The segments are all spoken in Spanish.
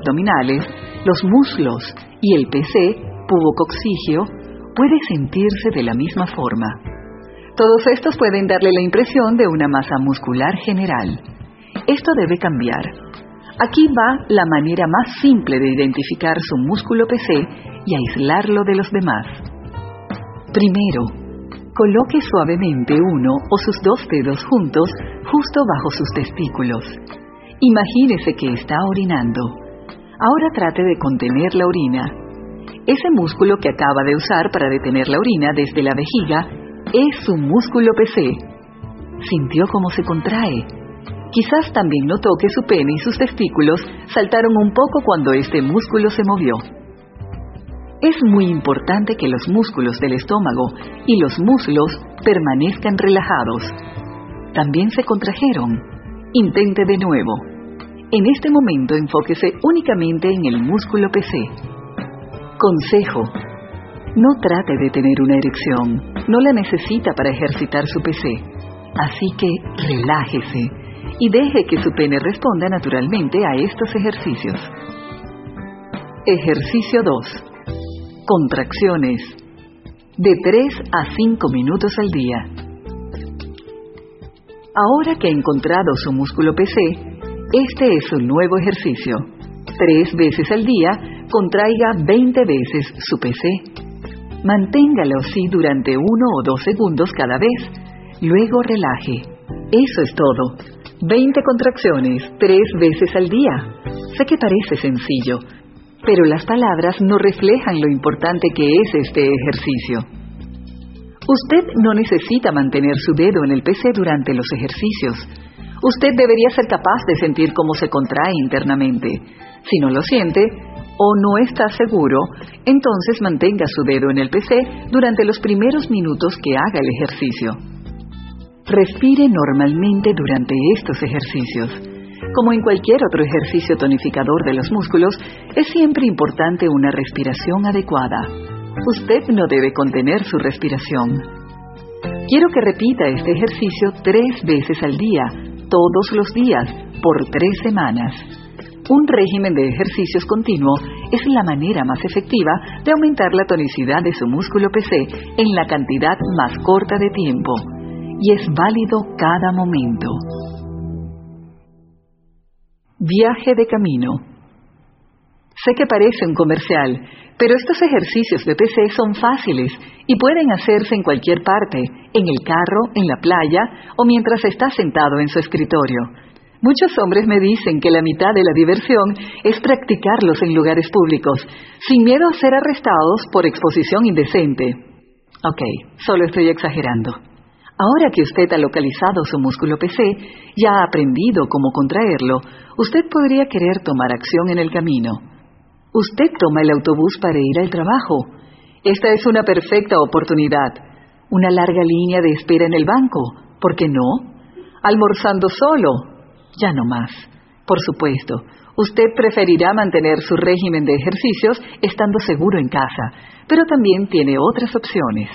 abdominales, los muslos y el PC, puede sentirse de la misma forma. Todos estos pueden darle la impresión de una masa muscular general. Esto debe cambiar. Aquí va la manera más simple de identificar su músculo PC y aislarlo de los demás. Primero, Coloque suavemente uno o sus dos dedos juntos justo bajo sus testículos. Imagínese que está orinando. Ahora trate de contener la orina. Ese músculo que acaba de usar para detener la orina desde la vejiga es su músculo PC. Sintió cómo se contrae. Quizás también notó que su pene y sus testículos saltaron un poco cuando este músculo se movió. Es muy importante que los músculos del estómago y los muslos permanezcan relajados. También se contrajeron. Intente de nuevo. En este momento enfóquese únicamente en el músculo PC. Consejo. No trate de tener una erección. No la necesita para ejercitar su PC. Así que relájese y deje que su pene responda naturalmente a estos ejercicios. Ejercicio 2 Contracciones. De 3 a 5 minutos al día. Ahora que ha encontrado su músculo PC, este es su nuevo ejercicio. Tres veces al día, contraiga 20 veces su PC. Manténgalo así durante uno o dos segundos cada vez. Luego relaje. Eso es todo. 20 contracciones, tres veces al día. Sé que parece sencillo, pero las palabras no reflejan lo importante que es este ejercicio. Usted no necesita mantener su dedo en el PC durante los ejercicios. Usted debería ser capaz de sentir cómo se contrae internamente. Si no lo siente o no está seguro, entonces mantenga su dedo en el PC durante los primeros minutos que haga el ejercicio. Respire normalmente durante estos ejercicios. Como en cualquier otro ejercicio tonificador de los músculos, es siempre importante una respiración adecuada. Usted no debe contener su respiración. Quiero que repita este ejercicio tres veces al día, todos los días, por tres semanas. Un régimen de ejercicios continuo es la manera más efectiva de aumentar la tonicidad de su músculo PC en la cantidad más corta de tiempo, y es válido cada momento. Viaje de camino. Sé que parece un comercial, pero estos ejercicios de PC son fáciles y pueden hacerse en cualquier parte, en el carro, en la playa o mientras está sentado en su escritorio. Muchos hombres me dicen que la mitad de la diversión es practicarlos en lugares públicos, sin miedo a ser arrestados por exposición indecente. Ok, solo estoy exagerando. Ahora que usted ha localizado su músculo PC y ha aprendido cómo contraerlo, usted podría querer tomar acción en el camino. Usted toma el autobús para ir al trabajo. Esta es una perfecta oportunidad. Una larga línea de espera en el banco. ¿Por qué no? Almorzando solo. Ya no más. Por supuesto, usted preferirá mantener su régimen de ejercicios estando seguro en casa, pero también tiene otras opciones.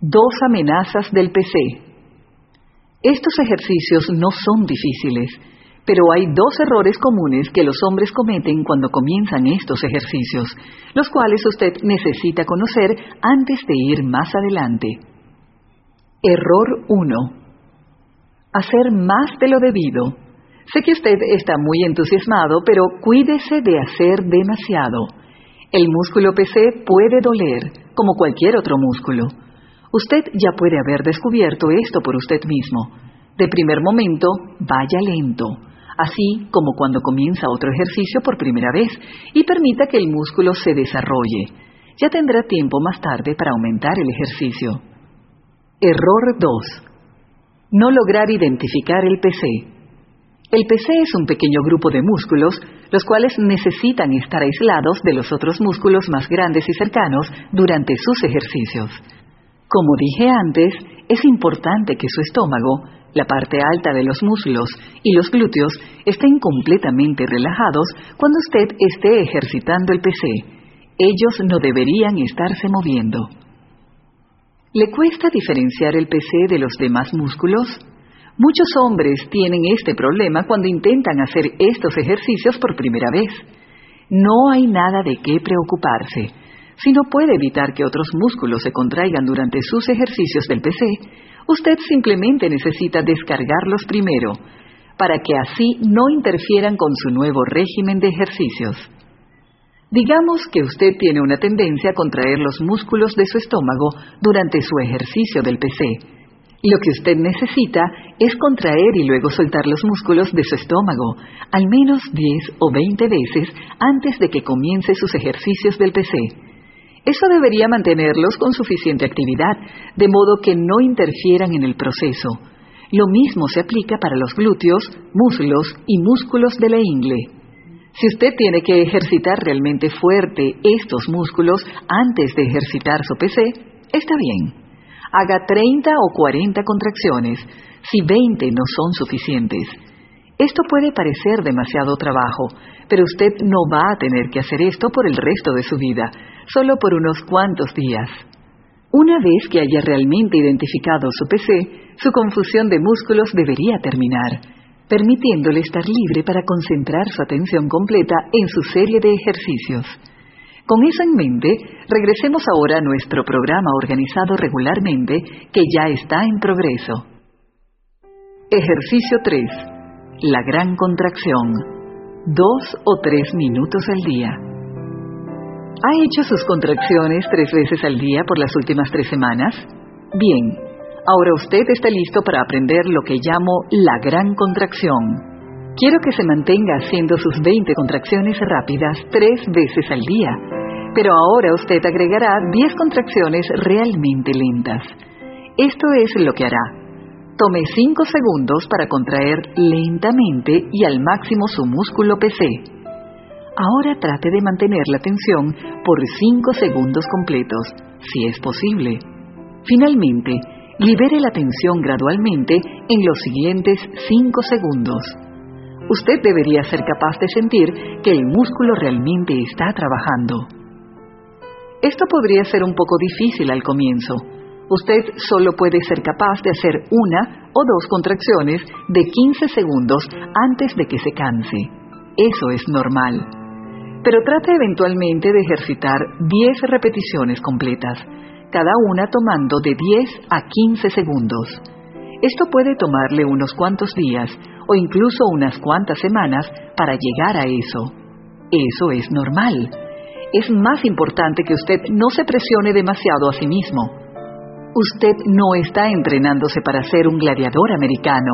Dos amenazas del PC. Estos ejercicios no son difíciles, pero hay dos errores comunes que los hombres cometen cuando comienzan estos ejercicios, los cuales usted necesita conocer antes de ir más adelante. Error 1. Hacer más de lo debido. Sé que usted está muy entusiasmado, pero cuídese de hacer demasiado. El músculo PC puede doler, como cualquier otro músculo. Usted ya puede haber descubierto esto por usted mismo. De primer momento, vaya lento, así como cuando comienza otro ejercicio por primera vez, y permita que el músculo se desarrolle. Ya tendrá tiempo más tarde para aumentar el ejercicio. Error 2. No lograr identificar el PC. El PC es un pequeño grupo de músculos, los cuales necesitan estar aislados de los otros músculos más grandes y cercanos durante sus ejercicios. Como dije antes, es importante que su estómago, la parte alta de los muslos y los glúteos estén completamente relajados cuando usted esté ejercitando el PC. Ellos no deberían estarse moviendo. ¿Le cuesta diferenciar el PC de los demás músculos? Muchos hombres tienen este problema cuando intentan hacer estos ejercicios por primera vez. No hay nada de qué preocuparse. Si no puede evitar que otros músculos se contraigan durante sus ejercicios del PC, usted simplemente necesita descargarlos primero, para que así no interfieran con su nuevo régimen de ejercicios. Digamos que usted tiene una tendencia a contraer los músculos de su estómago durante su ejercicio del PC. Lo que usted necesita es contraer y luego soltar los músculos de su estómago, al menos 10 o 20 veces antes de que comience sus ejercicios del PC. Eso debería mantenerlos con suficiente actividad, de modo que no interfieran en el proceso. Lo mismo se aplica para los glúteos, muslos y músculos de la ingle. Si usted tiene que ejercitar realmente fuerte estos músculos antes de ejercitar su PC, está bien. Haga 30 o 40 contracciones, si 20 no son suficientes. Esto puede parecer demasiado trabajo, pero usted no va a tener que hacer esto por el resto de su vida, solo por unos cuantos días. Una vez que haya realmente identificado su PC, su confusión de músculos debería terminar, permitiéndole estar libre para concentrar su atención completa en su serie de ejercicios. Con eso en mente, regresemos ahora a nuestro programa organizado regularmente que ya está en progreso. Ejercicio 3. La gran contracción. Dos o tres minutos al día. ¿Ha hecho sus contracciones tres veces al día por las últimas tres semanas? Bien, ahora usted está listo para aprender lo que llamo la gran contracción. Quiero que se mantenga haciendo sus 20 contracciones rápidas tres veces al día, pero ahora usted agregará 10 contracciones realmente lentas. Esto es lo que hará. Tome 5 segundos para contraer lentamente y al máximo su músculo PC. Ahora trate de mantener la tensión por 5 segundos completos, si es posible. Finalmente, libere la tensión gradualmente en los siguientes 5 segundos. Usted debería ser capaz de sentir que el músculo realmente está trabajando. Esto podría ser un poco difícil al comienzo, usted solo puede ser capaz de hacer una o dos contracciones de 15 segundos antes de que se canse. Eso es normal. Pero trate eventualmente de ejercitar 10 repeticiones completas, cada una tomando de 10 a 15 segundos. Esto puede tomarle unos cuantos días o incluso unas cuantas semanas para llegar a eso. Eso es normal. Es más importante que usted no se presione demasiado a sí mismo Usted no está entrenándose para ser un gladiador americano.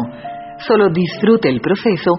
Solo disfrute el proceso